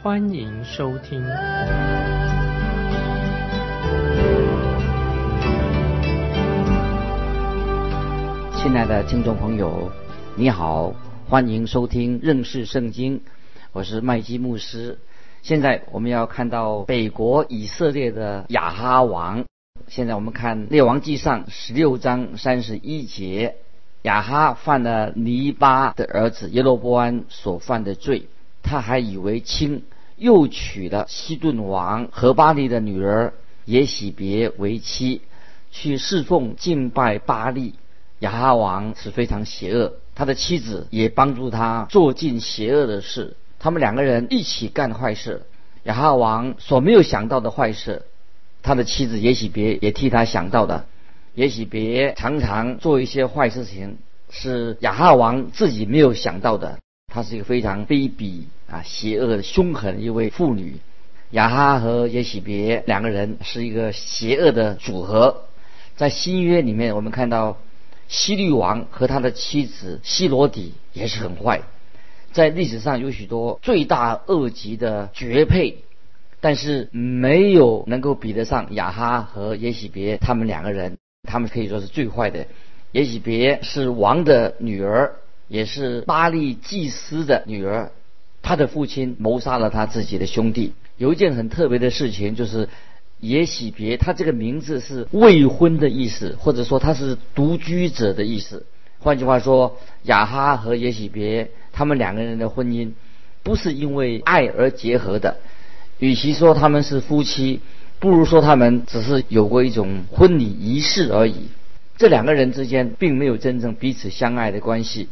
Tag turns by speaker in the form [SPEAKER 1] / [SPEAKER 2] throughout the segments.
[SPEAKER 1] 欢迎收听。
[SPEAKER 2] 亲爱的听众朋友，你好，欢迎收听认识圣经，我是麦基牧师。现在我们要看到北国以色列的亚哈王。现在我们看《列王记上》十六章三十一节，亚哈犯了尼巴的儿子耶罗波安所犯的罪，他还以为轻，又娶了西顿王和巴利的女儿耶喜别为妻，去侍奉敬拜巴利。亚哈王是非常邪恶，他的妻子也帮助他做尽邪恶的事，他们两个人一起干坏事。亚哈王所没有想到的坏事。他的妻子也许别也替他想到的，也许别常常做一些坏事情，是亚哈王自己没有想到的。她是一个非常卑鄙啊、邪恶、凶狠的一位妇女。亚哈和耶喜别两个人是一个邪恶的组合。在新约里面，我们看到希律王和他的妻子希罗底也是很坏。在历史上有许多罪大恶极的绝配。但是没有能够比得上亚哈和耶喜别他们两个人，他们可以说是最坏的。耶喜别是王的女儿，也是巴利祭司的女儿，他的父亲谋杀了他自己的兄弟。有一件很特别的事情，就是耶喜别他这个名字是未婚的意思，或者说他是独居者的意思。换句话说，雅哈和耶喜别他们两个人的婚姻不是因为爱而结合的。与其说他们是夫妻，不如说他们只是有过一种婚礼仪式而已。这两个人之间并没有真正彼此相爱的关系。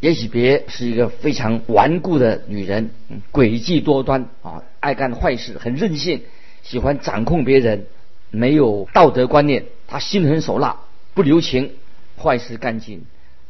[SPEAKER 2] 也许别是一个非常顽固的女人，诡计多端啊，爱干坏事，很任性，喜欢掌控别人，没有道德观念，她心狠手辣，不留情，坏事干尽。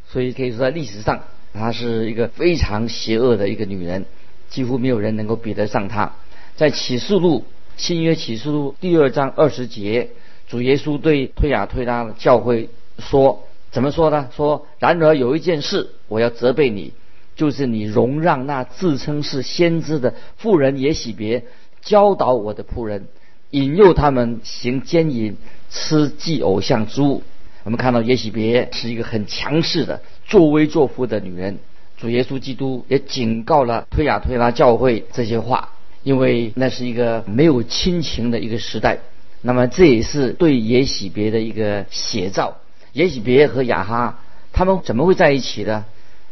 [SPEAKER 2] 所以可以说在历史上，她是一个非常邪恶的一个女人，几乎没有人能够比得上她。在启示录新约启示录第二章二十节，主耶稣对推雅推拉教会说：“怎么说呢？说然而有一件事我要责备你，就是你容让那自称是先知的妇人也喜别教导我的仆人，引诱他们行奸淫，吃祭偶像之物。我们看到耶喜别是一个很强势的作威作福的女人。主耶稣基督也警告了推雅推拉教会这些话。”因为那是一个没有亲情的一个时代，那么这也是对耶喜别的一个写照。耶喜别和雅哈他们怎么会在一起呢？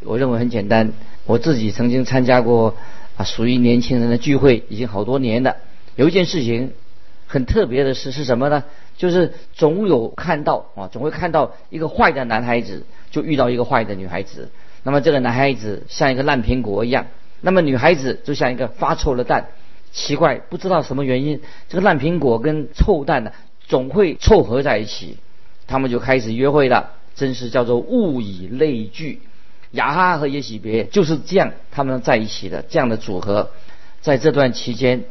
[SPEAKER 2] 我认为很简单，我自己曾经参加过啊属于年轻人的聚会，已经好多年了。有一件事情很特别的事是什么呢？就是总有看到啊，总会看到一个坏的男孩子就遇到一个坏的女孩子，那么这个男孩子像一个烂苹果一样。那么女孩子就像一个发臭的蛋，奇怪，不知道什么原因，这个烂苹果跟臭蛋呢总会凑合在一起，他们就开始约会了，真是叫做物以类聚。雅哈和耶喜别就是这样，他们在一起的这样的组合，在这段期间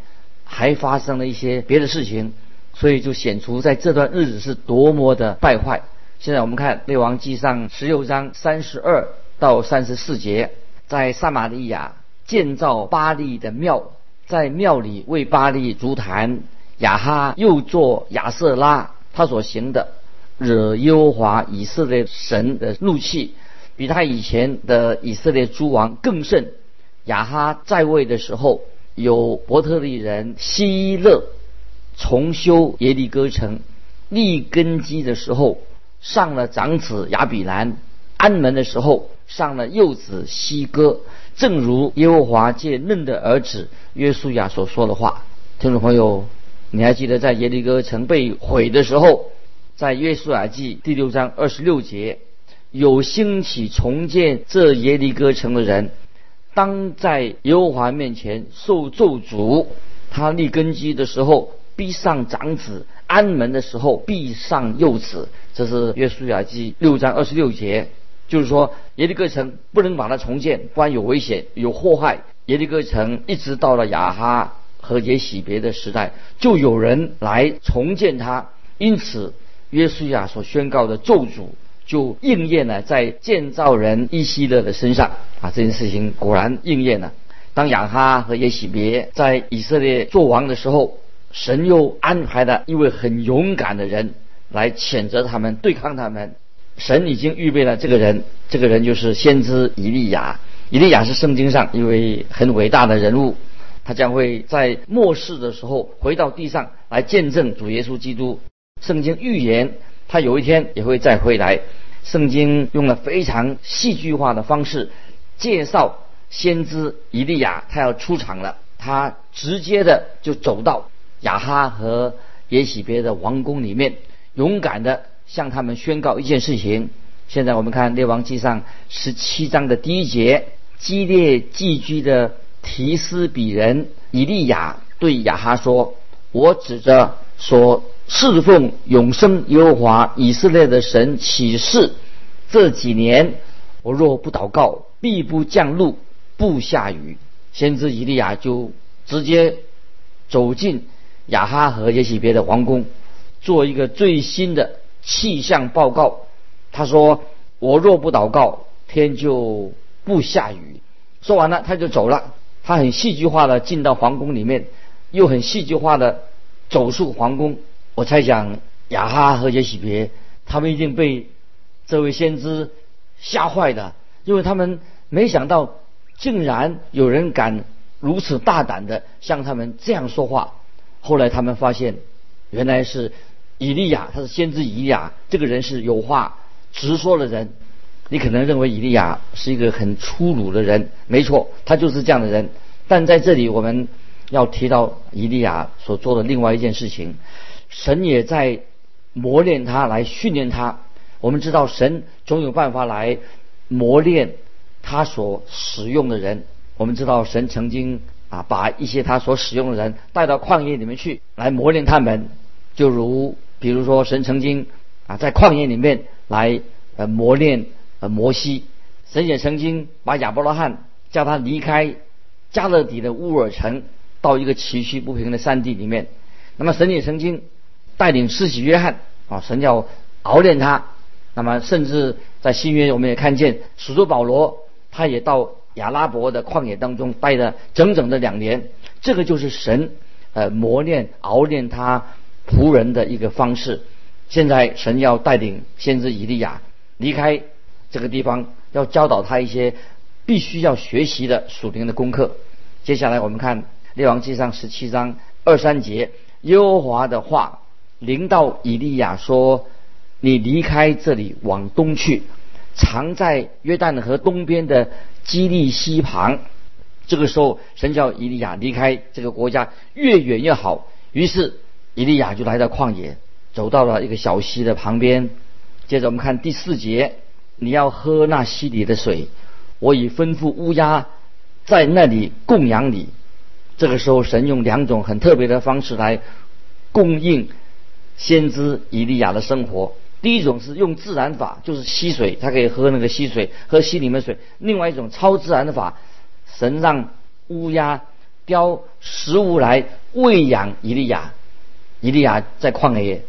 [SPEAKER 2] 还发生了一些别的事情，所以就显出在这段日子是多么的败坏。现在我们看列王记上十六章三十二到三十四节，在撒玛利亚。建造巴利的庙，在庙里为巴利足坛。亚哈又做亚瑟拉，他所行的惹耶和华以色列神的怒气，比他以前的以色列诸王更甚。亚哈在位的时候，有伯特利人希勒重修耶利哥城，立根基的时候上了长子亚比兰，安门的时候上了幼子希哥。正如耶和华借嫩的儿子约书亚所说的话，听众朋友，你还记得在耶利哥城被毁的时候，在约书亚记第六章二十六节，有兴起重建这耶利哥城的人，当在耶和华面前受咒诅。他立根基的时候，必上长子；安门的时候，必上幼子。这是约书亚记六章二十六节，就是说耶利哥城不能把它重建，不然有危险、有祸害。耶利哥城一直到了亚哈和耶洗别的时代，就有人来重建它。因此，约书亚所宣告的咒诅就应验了在建造人伊希勒的身上啊！这件事情果然应验了。当亚哈和耶洗别在以色列做王的时候，神又安排了一位很勇敢的人。来谴责他们，对抗他们。神已经预备了这个人，这个人就是先知以利亚。以利亚是圣经上一位很伟大的人物，他将会在末世的时候回到地上来见证主耶稣基督。圣经预言他有一天也会再回来。圣经用了非常戏剧化的方式介绍先知以利亚，他要出场了。他直接的就走到亚哈和耶喜别的王宫里面。勇敢的向他们宣告一件事情。现在我们看《列王记上》十七章的第一节：激烈寄居的提斯比人以利亚对亚哈说：“我指着说侍奉永生耶和华以色列的神起誓，这几年我若不祷告，必不降露，不下雨。”先知以利亚就直接走进亚哈和耶洗别的皇宫。做一个最新的气象报告。他说：“我若不祷告，天就不下雨。”说完了，他就走了。他很戏剧化的进到皇宫里面，又很戏剧化的走出皇宫。我猜想亚哈和耶喜别他们一定被这位先知吓坏的，因为他们没想到竟然有人敢如此大胆的向他们这样说话。后来他们发现，原来是。以利亚，他是先知以利亚，这个人是有话直说的人。你可能认为以利亚是一个很粗鲁的人，没错，他就是这样的人。但在这里，我们要提到以利亚所做的另外一件事情，神也在磨练他，来训练他。我们知道，神总有办法来磨练他所使用的人。我们知道，神曾经啊，把一些他所使用的人带到旷野里面去，来磨练他们，就如。比如说，神曾经啊在旷野里面来呃磨练呃摩西，神也曾经把亚伯拉罕叫他离开加勒底的乌尔城，到一个崎岖不平的山地里面。那么神也曾经带领施洗约翰啊，神要熬练他。那么甚至在新约我们也看见使徒保罗，他也到亚拉伯的旷野当中待了整整的两年。这个就是神呃磨练熬练他。仆人的一个方式。现在神要带领先知以利亚离开这个地方，要教导他一些必须要学习的属灵的功课。接下来我们看列王记上十七章二三节，耶和华的话临到以利亚说：“你离开这里，往东去，藏在约旦河东边的基利溪旁。”这个时候，神叫以利亚离开这个国家，越远越好。于是。以利亚就来到旷野，走到了一个小溪的旁边。接着我们看第四节，你要喝那溪里的水，我已吩咐乌鸦在那里供养你。这个时候，神用两种很特别的方式来供应先知以利亚的生活。第一种是用自然法，就是溪水，他可以喝那个溪水，喝溪里面水。另外一种超自然的法，神让乌鸦叼食物来喂养以利亚。以利亚在旷野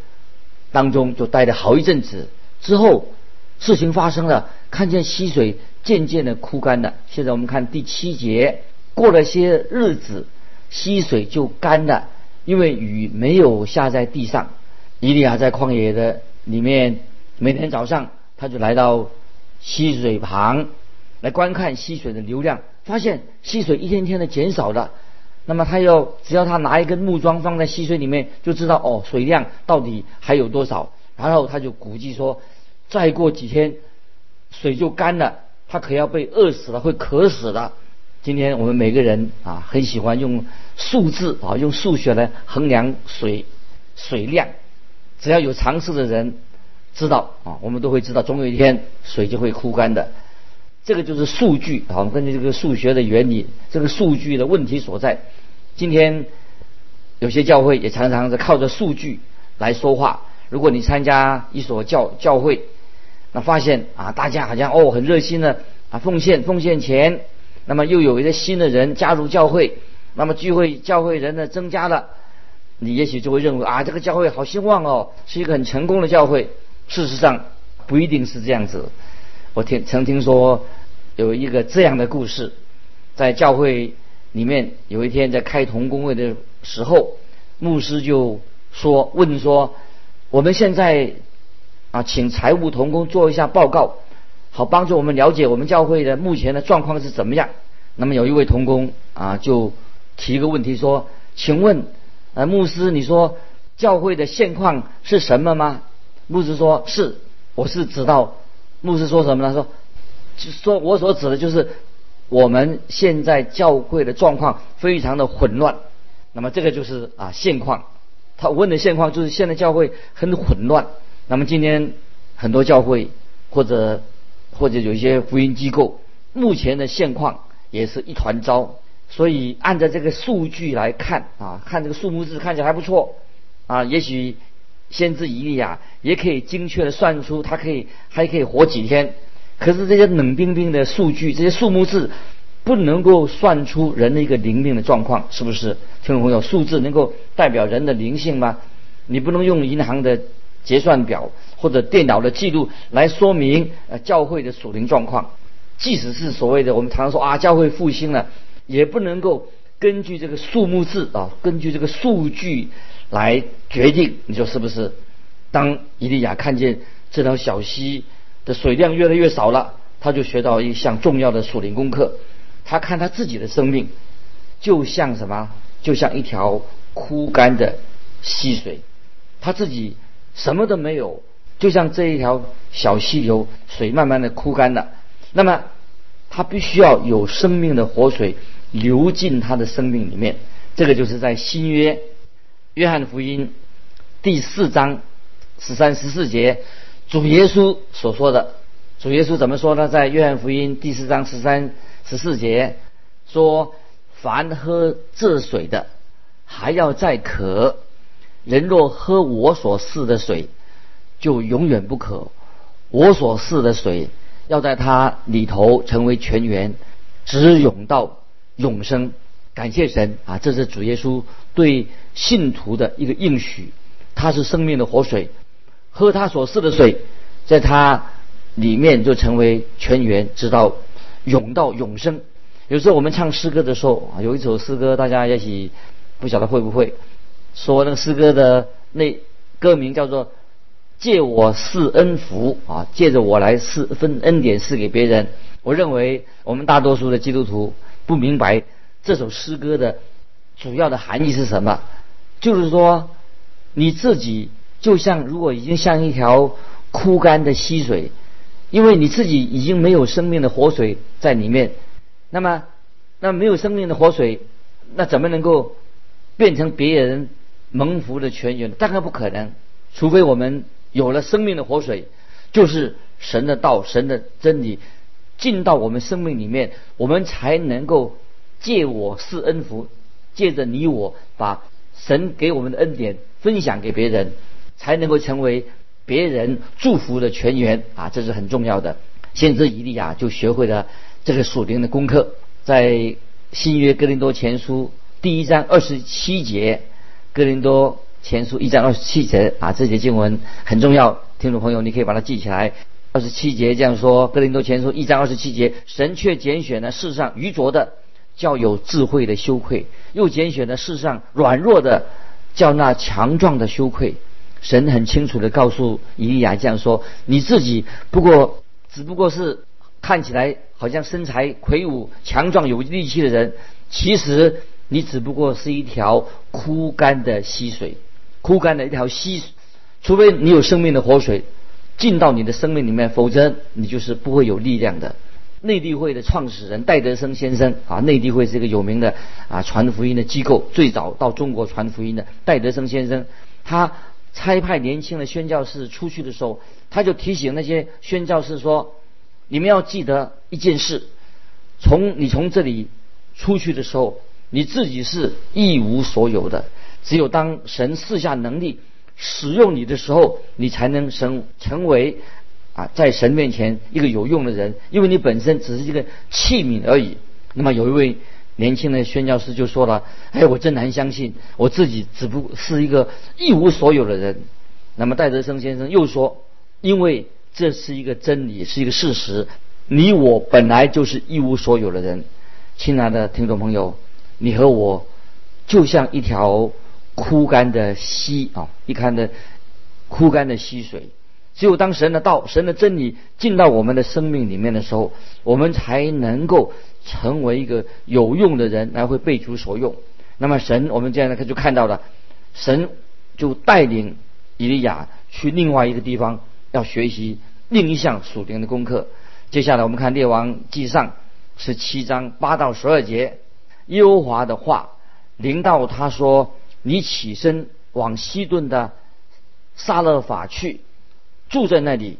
[SPEAKER 2] 当中就待了好一阵子，之后事情发生了，看见溪水渐渐的枯干了。现在我们看第七节，过了些日子，溪水就干了，因为雨没有下在地上。伊利亚在旷野的里面，每天早上他就来到溪水旁来观看溪水的流量，发现溪水一天天的减少了。那么他要只要他拿一根木桩放在溪水里面，就知道哦水量到底还有多少。然后他就估计说，再过几天水就干了，他可要被饿死了，会渴死了。今天我们每个人啊很喜欢用数字啊用数学来衡量水水量，只要有尝试的人知道啊，我们都会知道总有一天水就会枯干的。这个就是数据啊，我们根据这个数学的原理，这个数据的问题所在。今天有些教会也常常是靠着数据来说话。如果你参加一所教教会，那发现啊，大家好像哦很热心的啊奉献奉献钱，那么又有一些新的人加入教会，那么聚会教会人呢增加了，你也许就会认为啊这个教会好兴旺哦，是一个很成功的教会。事实上不一定是这样子。我听曾听说有一个这样的故事，在教会里面有一天在开同工会的时候，牧师就说问说。我们现在啊，请财务同工做一下报告，好帮助我们了解我们教会的目前的状况是怎么样。那么有一位同工啊，就提一个问题说：“请问，呃，牧师，你说教会的现况是什么吗？”牧师说：“是，我是知道。”牧师说什么呢？说，就说我所指的就是我们现在教会的状况非常的混乱。那么这个就是啊现况。他问的现况就是现在教会很混乱。那么今天很多教会或者或者有一些福音机构，目前的现况也是一团糟。所以按照这个数据来看啊，看这个数目字看起来还不错啊。也许先知一利亚也可以精确的算出他可以还可以活几天。可是这些冷冰冰的数据，这些数目字。不能够算出人的一个灵命的状况，是不是？听众朋友，数字能够代表人的灵性吗？你不能用银行的结算表或者电脑的记录来说明呃教会的属灵状况。即使是所谓的我们常说啊教会复兴了，也不能够根据这个数目字啊，根据这个数据来决定。你说是不是？当伊利亚看见这条小溪的水量越来越少了，他就学到一项重要的属灵功课。他看他自己的生命，就像什么？就像一条枯干的溪水，他自己什么都没有，就像这一条小溪流，水慢慢的枯干了。那么，他必须要有生命的活水流进他的生命里面。这个就是在新约约翰福音第四章十三十四节，主耶稣所说的。主耶稣怎么说呢？在约翰福音第四章十三。十四节说：“凡喝这水的，还要再渴；人若喝我所赐的水，就永远不渴。我所赐的水，要在它里头成为泉源，直涌到永生。”感谢神啊！这是主耶稣对信徒的一个应许。他是生命的活水，喝他所赐的水，在他里面就成为泉源，直到。永到永生。有时候我们唱诗歌的时候，有一首诗歌，大家也许不晓得会不会说那个诗歌的那歌名叫做“借我赐恩福”啊，借着我来赐分恩典赐给别人。我认为我们大多数的基督徒不明白这首诗歌的主要的含义是什么，就是说你自己就像如果已经像一条枯干的溪水。因为你自己已经没有生命的活水在里面，那么，那没有生命的活水，那怎么能够变成别人蒙福的泉源？当然不可能，除非我们有了生命的活水，就是神的道、神的真理进到我们生命里面，我们才能够借我施恩福，借着你我把神给我们的恩典分享给别人，才能够成为。别人祝福的泉源啊，这是很重要的。先知以利亚就学会了这个属灵的功课，在新约哥林多前书第一章二十七节，哥林多前书一章二十七节啊，这节经文很重要，听众朋友你可以把它记起来。二十七节这样说：哥林多前书一章二十七节，神却拣选了世上愚拙的，叫有智慧的羞愧；又拣选了世上软弱的，叫那强壮的羞愧。神很清楚的告诉以利亚这样说：“你自己不过只不过是看起来好像身材魁梧、强壮有力气的人，其实你只不过是一条枯干的溪水，枯干的一条溪。除非你有生命的活水进到你的生命里面，否则你就是不会有力量的。”内地会的创始人戴德生先生啊，内地会是一个有名的啊传福音的机构，最早到中国传福音的戴德生先生，他。差派年轻的宣教士出去的时候，他就提醒那些宣教士说：“你们要记得一件事，从你从这里出去的时候，你自己是一无所有的。只有当神赐下能力使用你的时候，你才能成成为啊，在神面前一个有用的人，因为你本身只是一个器皿而已。那么有一位年轻的宣教师就说了：“哎，我真难相信我自己只不过是一个一无所有的人。”那么戴德生先生又说：“因为这是一个真理，是一个事实。你我本来就是一无所有的人。”亲爱的听众朋友，你和我就像一条枯干的溪啊，一看的枯干的溪水。只有当神的道、神的真理进到我们的生命里面的时候，我们才能够成为一个有用的人，来会被主所用。那么神，我们这样呢就看到了，神就带领以利亚去另外一个地方，要学习另一项属灵的功课。接下来我们看列王记上十七章八到十二节，耶和华的话临到他说：“你起身往西顿的撒勒法去。”住在那里，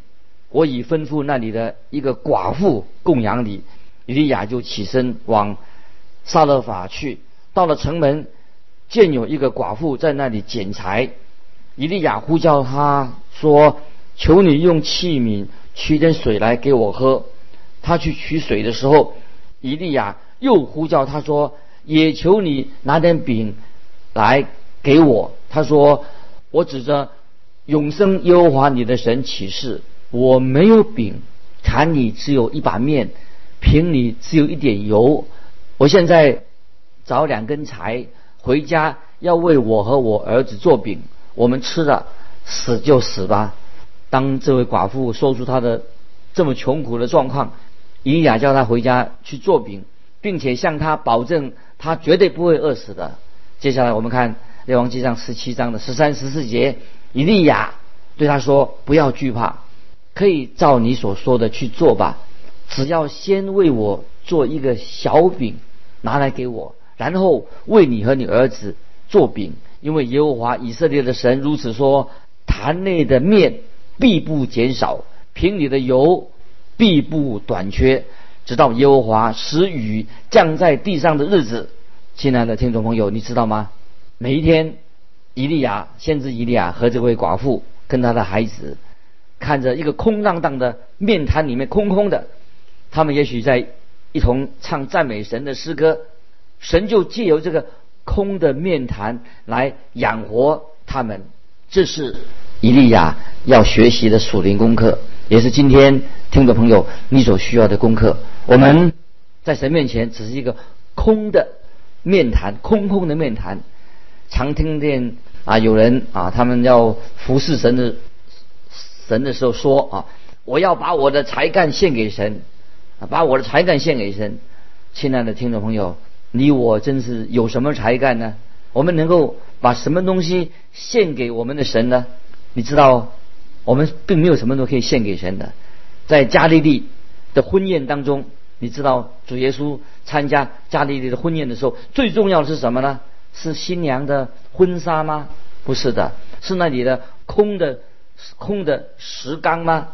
[SPEAKER 2] 我已吩咐那里的一个寡妇供养你。以利亚就起身往撒勒法去，到了城门，见有一个寡妇在那里捡柴。以利亚呼叫他说：“求你用器皿取点水来给我喝。”他去取水的时候，以利亚又呼叫他说：“也求你拿点饼来给我。”他说：“我指着。”永生耶和华你的神启示：我没有饼，坛里只有一把面，瓶里只有一点油。我现在找两根柴回家，要为我和我儿子做饼。我们吃了，死就死吧。当这位寡妇说出她的这么穷苦的状况，以利亚叫她回家去做饼，并且向他保证，他绝对不会饿死的。接下来我们看列王记上十七章的十三、十四节。以利亚对他说：“不要惧怕，可以照你所说的去做吧。只要先为我做一个小饼，拿来给我，然后为你和你儿子做饼。因为耶和华以色列的神如此说：坛内的面必不减少，瓶里的油必不短缺，直到耶和华使雨降在地上的日子。”亲爱的听众朋友，你知道吗？每一天。伊利亚先知伊利亚和这位寡妇跟他的孩子，看着一个空荡荡的面坛里面空空的，他们也许在一同唱赞美神的诗歌，神就借由这个空的面坛来养活他们。这是伊利亚要学习的属灵功课，也是今天听众朋友你所需要的功课。我们在神面前只是一个空的面谈，空空的面谈，常听见。啊，有人啊，他们要服侍神的神的时候说啊，我要把我的才干献给神，啊，把我的才干献给神。亲爱的听众朋友，你我真是有什么才干呢？我们能够把什么东西献给我们的神呢？你知道，我们并没有什么都可以献给神的。在加利利的婚宴当中，你知道主耶稣参加加利利的婚宴的时候，最重要的是什么呢？是新娘的婚纱吗？不是的，是那里的空的空的石缸吗？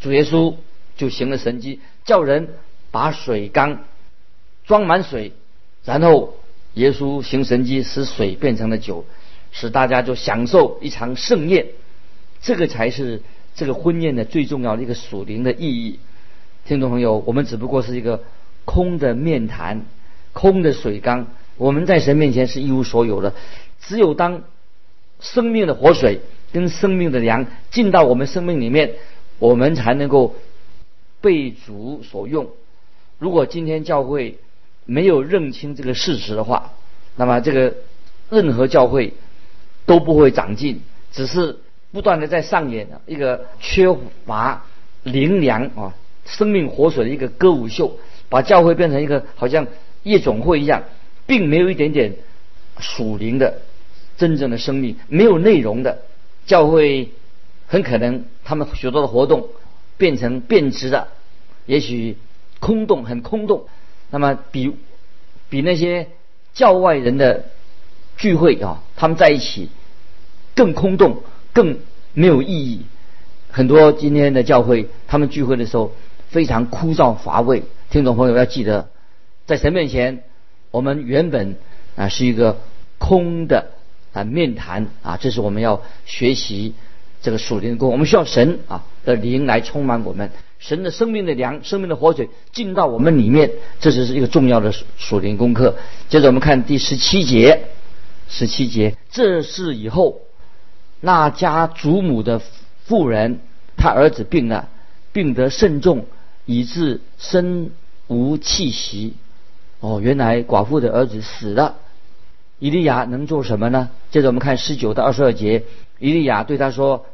[SPEAKER 2] 主耶稣就行了神迹，叫人把水缸装满水，然后耶稣行神迹，使水变成了酒，使大家就享受一场盛宴。这个才是这个婚宴的最重要的一个属灵的意义。听众朋友，我们只不过是一个空的面坛，空的水缸。我们在神面前是一无所有的，只有当生命的活水跟生命的粮进到我们生命里面，我们才能够被主所用。如果今天教会没有认清这个事实的话，那么这个任何教会都不会长进，只是不断的在上演一个缺乏灵粮啊生命活水的一个歌舞秀，把教会变成一个好像夜总会一样。并没有一点点属灵的真正的生命，没有内容的教会，很可能他们许多的活动变成变质的，也许空洞，很空洞。那么比比那些教外人的聚会啊，他们在一起更空洞，更没有意义。很多今天的教会，他们聚会的时候非常枯燥乏味。听众朋友要记得，在神面前。我们原本啊是一个空的啊面谈啊，这是我们要学习这个属灵的功。我们需要神啊的灵来充满我们，神的生命的粮、生命的活水进到我们里面，这是一个重要的属灵功课。接着我们看第十七节，十七节，这是以后那家祖母的妇人，她儿子病了，病得甚重，以致身无气息。哦，原来寡妇的儿子死了。伊利亚能做什么呢？接着我们看十九到二十二节，伊利亚对他说：“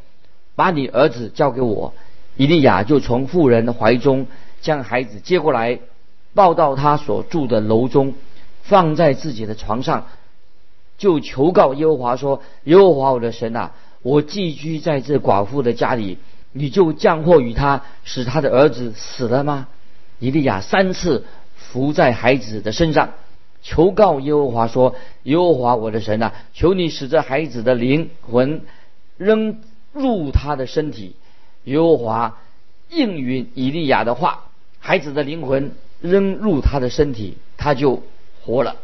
[SPEAKER 2] 把你儿子交给我。”伊利亚就从妇人的怀中将孩子接过来，抱到他所住的楼中，放在自己的床上，就求告耶和华说：“耶和华我的神啊，我寄居在这寡妇的家里，你就降祸于他，使他的儿子死了吗？”以利亚三次伏在孩子的身上。求告耶和华说：“耶和华我的神啊，求你使这孩子的灵魂扔入他的身体。”耶和华应允以利亚的话，孩子的灵魂扔入他的身体，他就活了。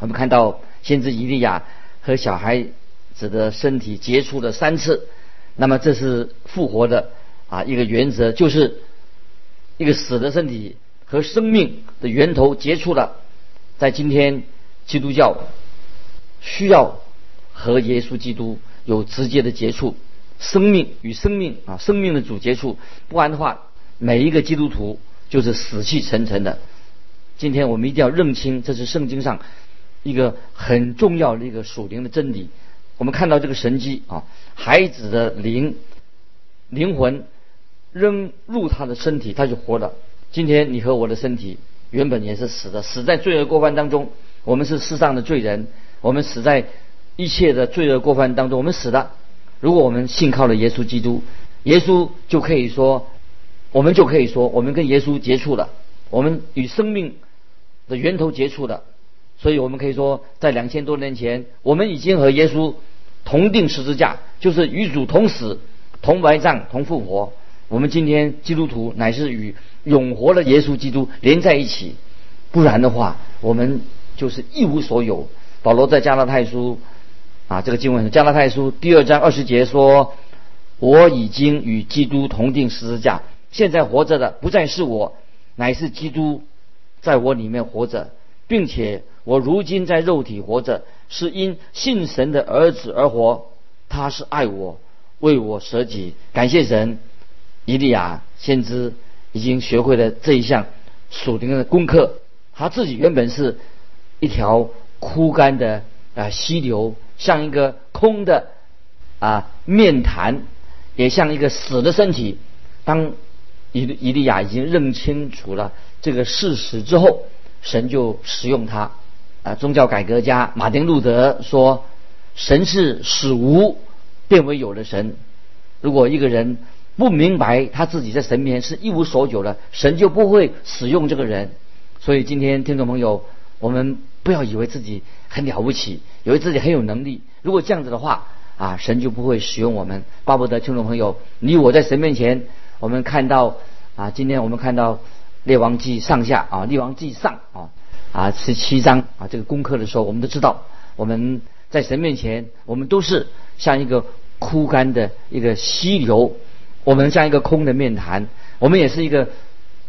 [SPEAKER 2] 我们看到先知以利亚和小孩子的身体接触了三次，那么这是复活的啊一个原则，就是一个死的身体和生命的源头接触了。在今天，基督教需要和耶稣基督有直接的接触，生命与生命啊，生命的主接触，不然的话，每一个基督徒就是死气沉沉的。今天我们一定要认清，这是圣经上一个很重要的一个属灵的真理。我们看到这个神迹啊，孩子的灵灵魂扔入他的身体，他就活了。今天你和我的身体。原本也是死的，死在罪恶过犯当中。我们是世上的罪人，我们死在一切的罪恶过犯当中。我们死了。如果我们信靠了耶稣基督，耶稣就可以说，我们就可以说，我们跟耶稣接触了，我们与生命的源头接触了。所以我们可以说，在两千多年前，我们已经和耶稣同定十字架，就是与主同死、同埋葬、同复活。我们今天基督徒乃是与。永活的耶稣基督连在一起，不然的话，我们就是一无所有。保罗在加拉太书啊，这个经文加拉太书第二章二十节说：“我已经与基督同定十字架，现在活着的不再是我，乃是基督在我里面活着，并且我如今在肉体活着，是因信神的儿子而活。他是爱我，为我舍己。感谢神，以利亚先知。”已经学会了这一项属灵的功课。他自己原本是一条枯干的啊溪流，像一个空的啊面坛，也像一个死的身体。当以以利亚已经认清楚了这个事实之后，神就使用他。啊，宗教改革家马丁路德说：“神是使无变为有的神。”如果一个人，不明白他自己在神面前是一无所有的，神就不会使用这个人。所以今天听众朋友，我们不要以为自己很了不起，以为自己很有能力。如果这样子的话，啊，神就不会使用我们。巴不得听众朋友，你我在神面前，我们看到啊，今天我们看到列王记上下啊，列王记上啊啊十七章啊这个功课的时候，我们都知道，我们在神面前，我们都是像一个枯干的一个溪流。我们像一个空的面坛，我们也是一个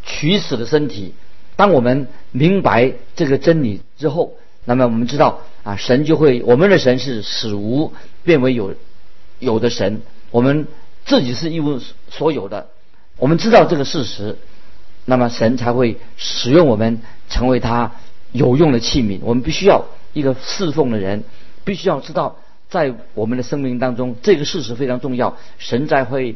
[SPEAKER 2] 取死的身体。当我们明白这个真理之后，那么我们知道啊，神就会，我们的神是使无变为有有的神，我们自己是一无所有的。我们知道这个事实，那么神才会使用我们成为他有用的器皿。我们必须要一个侍奉的人，必须要知道在我们的生命当中，这个事实非常重要。神才会。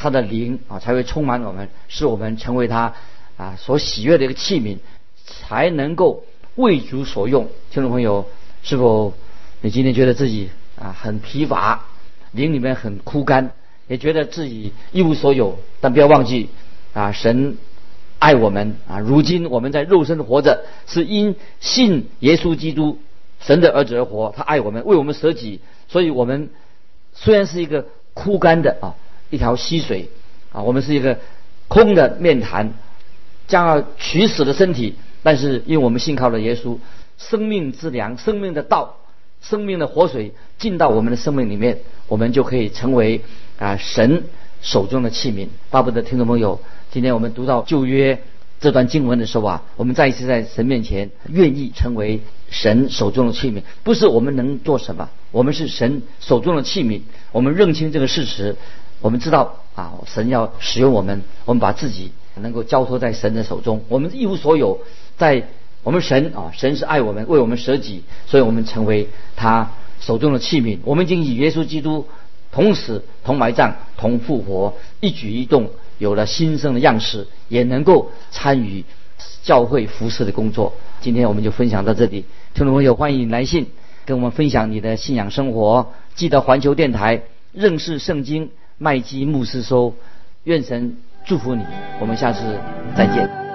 [SPEAKER 2] 他的灵啊，才会充满我们，使我们成为他啊所喜悦的一个器皿，才能够为主所用。听众朋友，是否你今天觉得自己啊很疲乏，灵里面很枯干，也觉得自己一无所有？但不要忘记啊，神爱我们啊。如今我们在肉身活着，是因信耶稣基督神的儿子而活。他爱我们，为我们舍己，所以我们虽然是一个枯干的啊。一条溪水啊，我们是一个空的面坛，将要取死的身体。但是，因为我们信靠了耶稣，生命之粮、生命的道生命的活水进到我们的生命里面，我们就可以成为啊神手中的器皿。巴不得听众朋友，今天我们读到旧约这段经文的时候啊，我们再一次在神面前愿意成为神手中的器皿，不是我们能做什么，我们是神手中的器皿。我们认清这个事实，我们知道啊，神要使用我们，我们把自己能够交托在神的手中，我们一无所有，在。我们神啊，神是爱我们，为我们舍己，所以我们成为他手中的器皿。我们已经与耶稣基督同死、同埋葬、同复活，一举一动有了新生的样式，也能够参与教会服侍的工作。今天我们就分享到这里，听众朋友欢迎来信跟我们分享你的信仰生活。记得环球电台认识圣经麦基牧师说，愿神祝福你。我们下次再见。